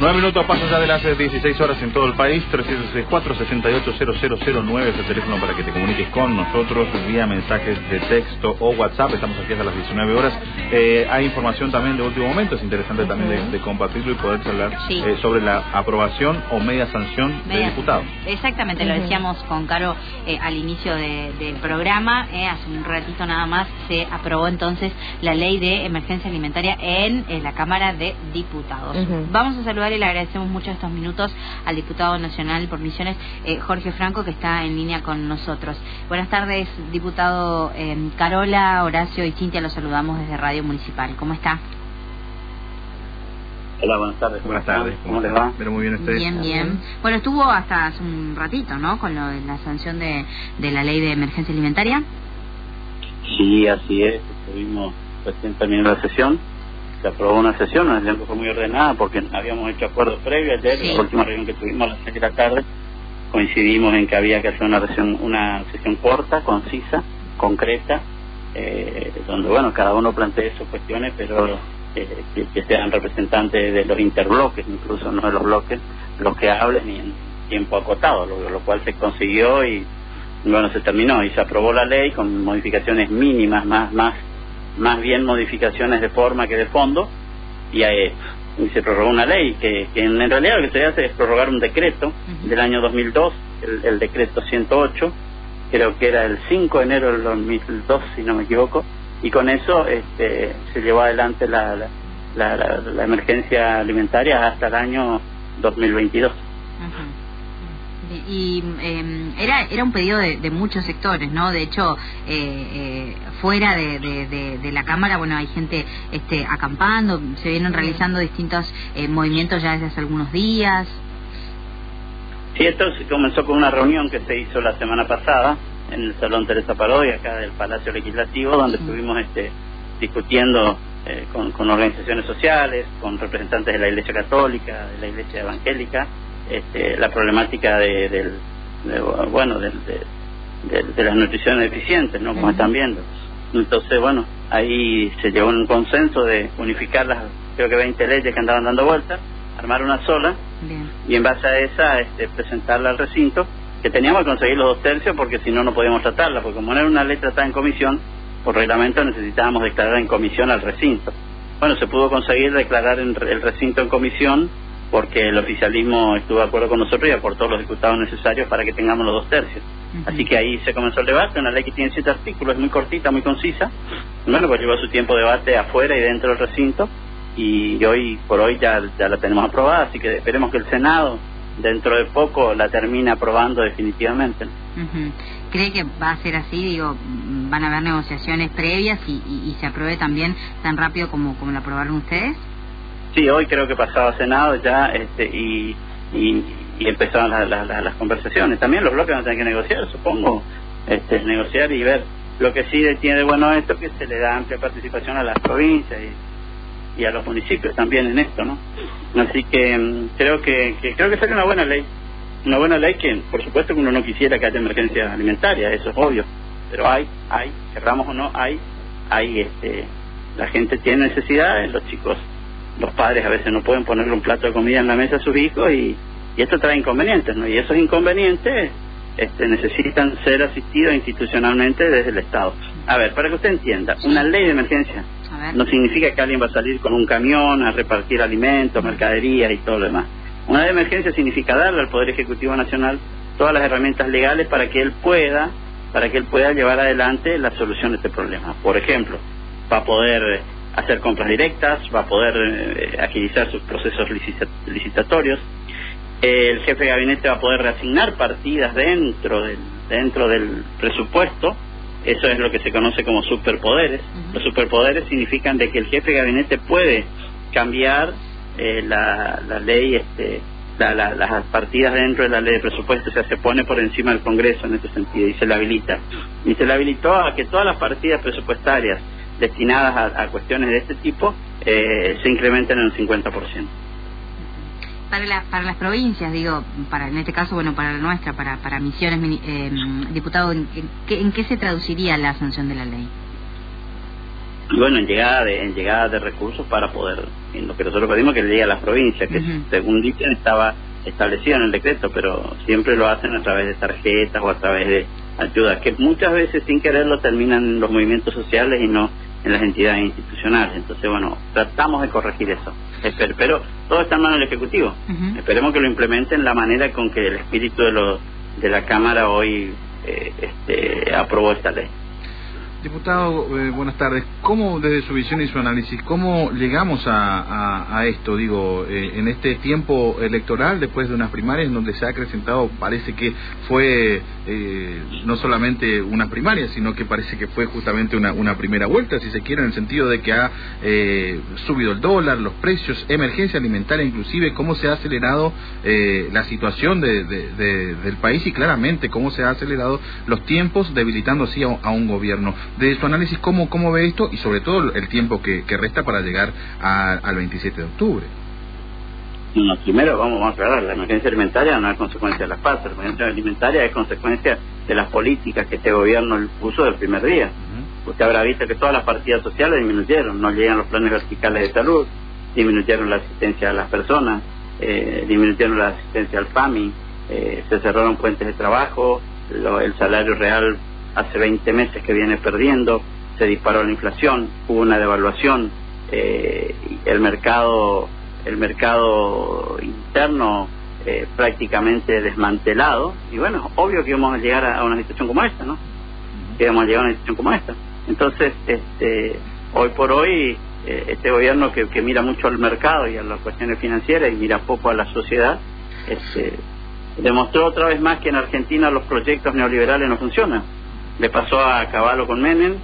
Nueve minutos pasan ya de las 16 horas en todo el país. 364-680009 es el teléfono para que te comuniques con nosotros vía mensajes de texto o WhatsApp. Estamos aquí hasta las 19 horas. Eh, hay información también de último momento. Es interesante también de, compartirlo y poder hablar eh, sobre la aprobación o media sanción de diputados. Exactamente, lo decíamos con Caro eh, al inicio del programa. hace un ratito nada más se aprobó entonces la ley de emergencia alimentaria en la Cámara de Diputados. Vamos a saludar le agradecemos mucho estos minutos al diputado nacional por Misiones, eh, Jorge Franco, que está en línea con nosotros. Buenas tardes, diputado eh, Carola, Horacio y Cintia, los saludamos desde Radio Municipal. ¿Cómo está? Hola, buenas tardes. Buenas tardes. ¿Cómo, les va? Pero muy bien ustedes. Bien, bien. Bueno, estuvo hasta hace un ratito, ¿no? Con lo de la sanción de, de la ley de emergencia alimentaria. Sí, así es. Estuvimos recién terminando la sesión se aprobó una sesión, una sesión que fue muy ordenada porque habíamos hecho acuerdos previos ayer, en la última reunión que tuvimos a las 6 de la tarde, coincidimos en que había que hacer una sesión, una sesión corta, concisa, concreta, eh, donde bueno, cada uno plantee sus cuestiones, pero eh, que, sean representantes de los interbloques, incluso no de los bloques, los que hablen y en tiempo acotado, lo, lo cual se consiguió y bueno, se terminó y se aprobó la ley con modificaciones mínimas, más, más más bien modificaciones de forma que de fondo, y, eh, se prorrogó una ley que, en, realidad lo que se hace es prorrogar un decreto del año 2002, el, decreto 108, creo que era el 5 de enero del 2002, si no me equivoco, y con eso este, se llevó adelante la, la, la, emergencia alimentaria hasta el año 2022 y eh, era era un pedido de, muchos sectores no de hecho eh, eh, fuera de, de, la cámara bueno hay gente este acampando se vienen realizando distintos eh, movimientos ya desde hace algunos días. Sí esto comenzó con una reunión que se hizo la semana pasada en el salón Teresa Parodi acá del Palacio Legislativo donde estuvimos este discutiendo con, con organizaciones sociales con representantes de la Iglesia Católica de la Iglesia Evangélica este, la problemática de, del, bueno, de, de, las nutriciones deficientes, ¿no? Como están viendo. Entonces, bueno, ahí se llegó a un consenso de unificar las, creo que 20 leyes que andaban dando vueltas, armar una sola y en base a esa este, presentarla al recinto, que teníamos que conseguir los dos tercios porque si no, no podíamos tratarla, porque como no era una ley tratada en comisión, por reglamento necesitábamos declarar en comisión al recinto. Bueno, se pudo conseguir declarar en el recinto en comisión porque el oficialismo estuvo de acuerdo con nosotros y aportó los diputados necesarios para que tengamos los dos tercios. Así que ahí se comenzó el debate, una ley que tiene siete artículos, es muy cortita, muy concisa. Bueno, pues llevó su tiempo de debate afuera y dentro del recinto y hoy por hoy ya, ya la tenemos aprobada, así que esperemos que el Senado dentro de poco la termine aprobando definitivamente. ¿Cree que va a ser así? Digo, ¿van a haber negociaciones previas y, y, se apruebe también tan rápido como, como la aprobaron ustedes? Sí, hoy creo que pasaba Senado ya este, y, y, empezaron las conversaciones. También los bloques van a tener que negociar, supongo, este, negociar y ver. Lo que sí tiene de bueno esto que se le da amplia participación a las provincias y, a los municipios también en esto, ¿no? Así que mm, creo que, creo que sería una buena ley, una buena ley que, por supuesto, que uno no quisiera que haya emergencia alimentaria, eso es obvio, pero hay, hay, querramos o no, hay, hay, este, la gente tiene necesidades, los chicos los padres a veces no pueden ponerle un plato de comida en la mesa a sus hijos y, esto trae inconvenientes, ¿no? Y esos inconvenientes este, necesitan ser asistidos institucionalmente desde el Estado. A ver, para que usted entienda, una ley de emergencia no significa que alguien va a salir con un camión a repartir alimentos, mercaderías y todo lo demás. Una ley de emergencia significa darle al Poder Ejecutivo Nacional todas las herramientas legales para que él pueda para que él pueda llevar adelante la solución de este problema. Por ejemplo, va a poder hacer compras directas, va a poder eh, agilizar sus procesos licitatorios. El jefe de gabinete va a poder reasignar partidas dentro del, dentro del presupuesto. Eso es lo que se conoce como superpoderes. Los superpoderes significan de que el jefe de gabinete puede cambiar eh, la, la, ley, este, las partidas dentro de la ley de presupuesto, o sea, se pone por encima del Congreso en este sentido y se la habilita. Y se le habilitó a que todas las partidas presupuestarias destinadas a, cuestiones de este tipo eh, se incrementen en un 50%. Para, para las provincias, digo, para en este caso, bueno, para la nuestra, para, para Misiones, eh, diputado, ¿en, qué, se traduciría la sanción de la ley? Bueno, en llegada de, en llegada de recursos para poder en lo que nosotros pedimos que le llegue a las provincias, que según dicen estaba establecido en el decreto, pero siempre lo hacen a través de tarjetas o a través de ayudas, que muchas veces sin quererlo terminan en los movimientos sociales y no en las entidades institucionales. Entonces, bueno, tratamos de corregir eso. Pero todo está en manos del Ejecutivo. Esperemos que lo implementen la manera con que el espíritu de, lo, de la Cámara hoy eh, este, aprobó esta ley. Diputado, eh, buenas tardes. ¿Cómo, desde su visión y su análisis, cómo llegamos a, esto? Digo, eh, en este tiempo electoral, después de unas primarias, en donde se ha acrecentado, parece que fue eh, no solamente una primaria, sino que parece que fue justamente una, una primera vuelta, si se quiere, en el sentido de que ha subido el dólar, los precios, emergencia alimentaria, inclusive, cómo se ha acelerado la situación de, del país y claramente cómo se ha acelerado los tiempos, debilitando así a un gobierno de su análisis, ¿cómo, cómo ve esto y sobre todo el tiempo que, resta para llegar al 27 de octubre? primero vamos, a aclarar, la emergencia alimentaria no es consecuencia de las PAS, la emergencia alimentaria es consecuencia de las políticas que este gobierno puso del primer día. Usted habrá visto que todas las partidas sociales disminuyeron, no llegan los planes verticales de salud, disminuyeron la asistencia a las personas, eh, disminuyeron la asistencia al FAMI, eh, se cerraron puentes de trabajo, el salario real hace 20 meses que viene perdiendo, se disparó la inflación, hubo una devaluación, eh, el mercado el mercado interno eh, prácticamente desmantelado y bueno, obvio que íbamos a llegar a, una situación como esta, ¿no? Que íbamos a llegar a una situación como esta. Entonces, este, hoy por hoy, eh, este gobierno que, que, mira mucho al mercado y a las cuestiones financieras y mira poco a la sociedad, este, demostró otra vez más que en Argentina los proyectos neoliberales no funcionan le pasó a Caballo con Menem,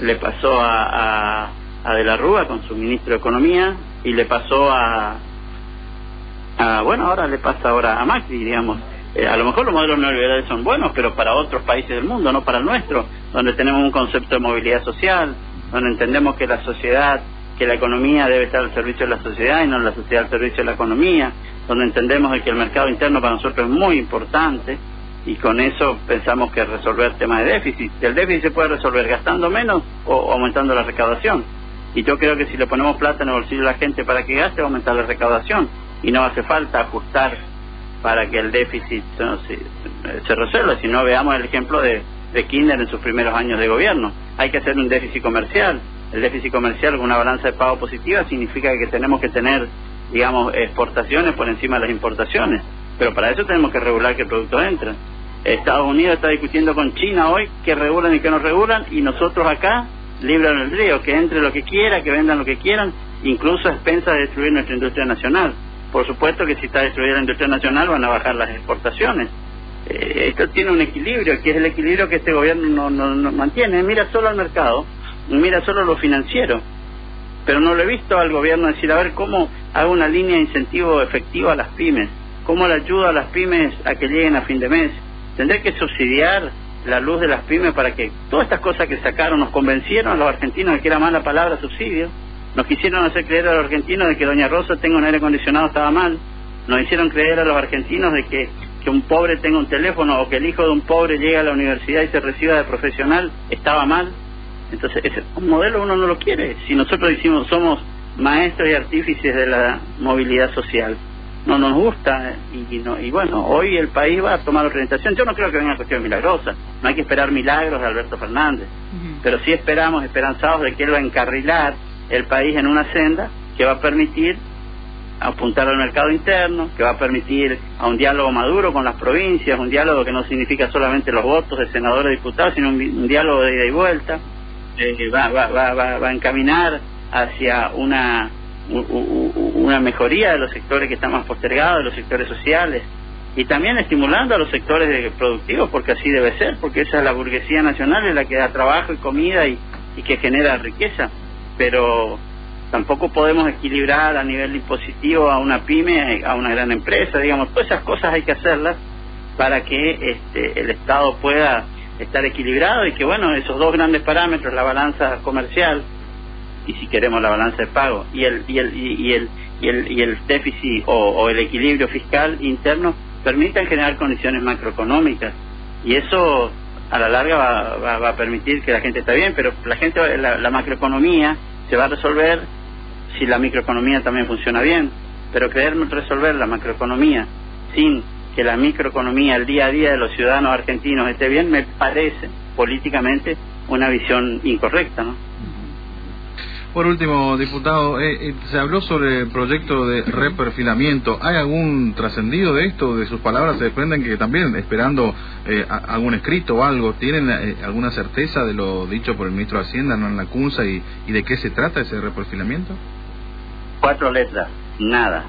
le pasó a, a, De la Rúa con su ministro de Economía y le pasó a, a bueno, ahora le pasa ahora a Macri, digamos. Eh, a lo mejor los modelos neoliberales son buenos, pero para otros países del mundo, no para el nuestro, donde tenemos un concepto de movilidad social, donde entendemos que la sociedad, que la economía debe estar al servicio de la sociedad y no la sociedad al servicio de la economía, donde entendemos que el mercado interno para nosotros es muy importante y con eso pensamos que resolver temas de déficit. El déficit se puede resolver gastando menos o aumentando la recaudación. Y yo creo que si le ponemos plata en el bolsillo de la gente para que gaste, va a aumentar la recaudación. Y no hace falta ajustar para que el déficit se, resuelva. Si no, veamos el ejemplo de, de en sus primeros años de gobierno. Hay que hacer un déficit comercial. El déficit comercial con una balanza de pago positiva significa que tenemos que tener, digamos, exportaciones por encima de las importaciones. Pero para eso tenemos que regular que el producto entre. Estados Unidos está discutiendo con China hoy qué regulan y qué no regulan y nosotros acá libran el río, que entre lo que quiera, que vendan lo que quieran, incluso a expensas de destruir nuestra industria nacional. Por supuesto que si está destruida la industria nacional van a bajar las exportaciones. Eh, esto tiene un equilibrio, que es el equilibrio que este gobierno no, no, mantiene. Mira solo al mercado, mira solo lo financiero. Pero no lo he visto al gobierno decir, a ver, ¿cómo hago una línea de incentivo efectiva a las pymes? ¿Cómo le ayudo a las pymes a que lleguen a fin de mes? Tendré que subsidiar la luz de las pymes para que todas estas cosas que sacaron nos convencieron a los argentinos de que era mala palabra subsidio. Nos quisieron hacer creer a los argentinos de que Doña Rosa tenga un aire acondicionado estaba mal. Nos hicieron creer a los argentinos de que, que un pobre tenga un teléfono o que el hijo de un pobre llegue a la universidad y se reciba de profesional estaba mal. Entonces, ese, un modelo uno no lo quiere. Si nosotros decimos somos maestros y artífices de la movilidad social no nos gusta y, no, y bueno, hoy el país va a tomar orientación. Yo no creo que venga cuestión milagrosa, no hay que esperar milagros de Alberto Fernández, pero sí esperamos, esperanzados de que él va a encarrilar el país en una senda que va a permitir apuntar al mercado interno, que va a permitir a un diálogo maduro con las provincias, un diálogo que no significa solamente los votos de senadores y diputados, sino un, diálogo de ida y vuelta, eh, va, va, va, va a encaminar hacia una una mejoría de los sectores que están más postergados, de los sectores sociales, y también estimulando a los sectores productivos, porque así debe ser, porque esa es la burguesía nacional, es la que da trabajo y comida y, que genera riqueza, pero tampoco podemos equilibrar a nivel impositivo a una pyme, a una gran empresa, digamos, todas esas cosas hay que hacerlas para que este, el Estado pueda estar equilibrado y que, bueno, esos dos grandes parámetros, la balanza comercial, y si queremos la balanza de pago y el y el y el y el, y el déficit o, el equilibrio fiscal interno permitan generar condiciones macroeconómicas y eso a la larga va, va, a permitir que la gente esté bien pero la gente la, macroeconomía se va a resolver si la microeconomía también funciona bien, pero querer resolver la macroeconomía sin que la microeconomía, el día a día de los ciudadanos argentinos esté bien, me parece políticamente una visión incorrecta, ¿no? Por último, diputado, eh, eh, se habló sobre el proyecto de reperfilamiento. ¿Hay algún trascendido de esto? De sus palabras se desprenden que también, esperando eh, algún escrito o algo, ¿tienen alguna certeza de lo dicho por el ministro de Hacienda, no en la CUNSA, y, y de qué se trata ese reperfilamiento? Cuatro letras, nada.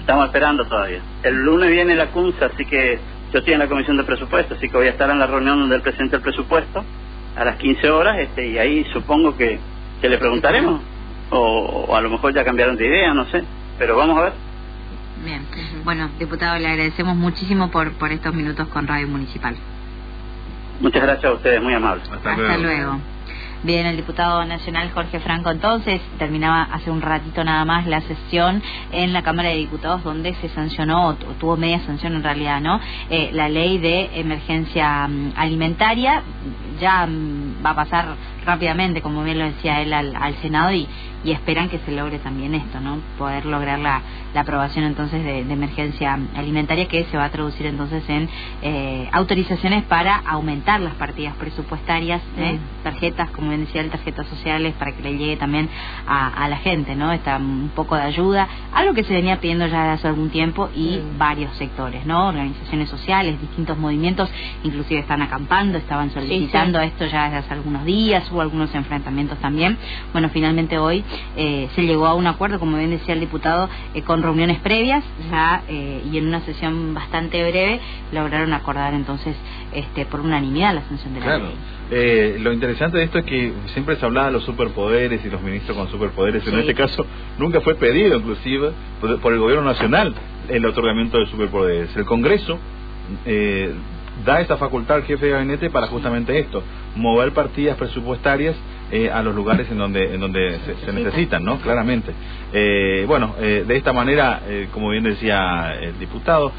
Estamos esperando todavía. El lunes viene la CUNSA, así que yo estoy en la Comisión de Presupuesto, así que voy a estar en la reunión donde él presenta el presupuesto a las 15 horas este, y ahí supongo que, que le preguntaremos o, a lo mejor ya cambiaron de idea, no sé, pero vamos a ver. Bien, bueno, diputado, le agradecemos muchísimo por, por estos minutos con Radio Municipal. Muchas gracias a ustedes, muy amables. Hasta, luego. Bien, el diputado nacional Jorge Franco entonces terminaba hace un ratito nada más la sesión en la Cámara de Diputados donde se sancionó, o tuvo media sanción en realidad, ¿no? Eh, la ley de emergencia mm, alimentaria ya va a pasar rápidamente, como bien lo decía él, al, al Senado y, y esperan que se logre también esto, ¿no? Poder lograr la, la aprobación entonces de, emergencia alimentaria que se va a traducir entonces en eh, autorizaciones para aumentar las partidas presupuestarias, ¿eh? tarjetas, como bien decía, tarjetas sociales para que le llegue también a, la gente, ¿no? Está un poco de ayuda, algo que se venía pidiendo ya hace algún tiempo y varios sectores, ¿no? Organizaciones sociales, distintos movimientos, inclusive están acampando, estaban solicitando esto ya desde hace algunos días, hubo algunos enfrentamientos también. Bueno, finalmente hoy eh, se llegó a un acuerdo, como bien decía el diputado, eh, con reuniones previas ya eh, y en una sesión bastante breve lograron acordar entonces este, por unanimidad la sanción de la ley. lo interesante de esto es que siempre se hablaba de los superpoderes y los ministros con superpoderes. En este caso nunca fue pedido, inclusive, por, el gobierno nacional el otorgamiento de superpoderes. El Congreso da esta facultad al jefe de gabinete para justamente esto, mover partidas presupuestarias eh, a los lugares en donde en donde se, necesitan, ¿no? Claramente. Eh, bueno, eh, de esta manera, como bien decía el diputado,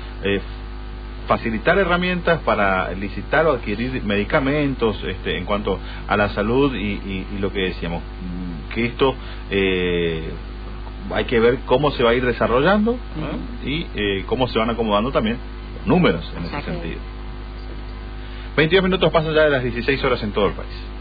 facilitar herramientas para licitar o adquirir medicamentos este, en cuanto a la salud y, lo que decíamos, que esto hay que ver cómo se va a ir desarrollando y cómo se van acomodando también números en ese sentido. 22 minutos pasan ya de las 16 horas en todo el país.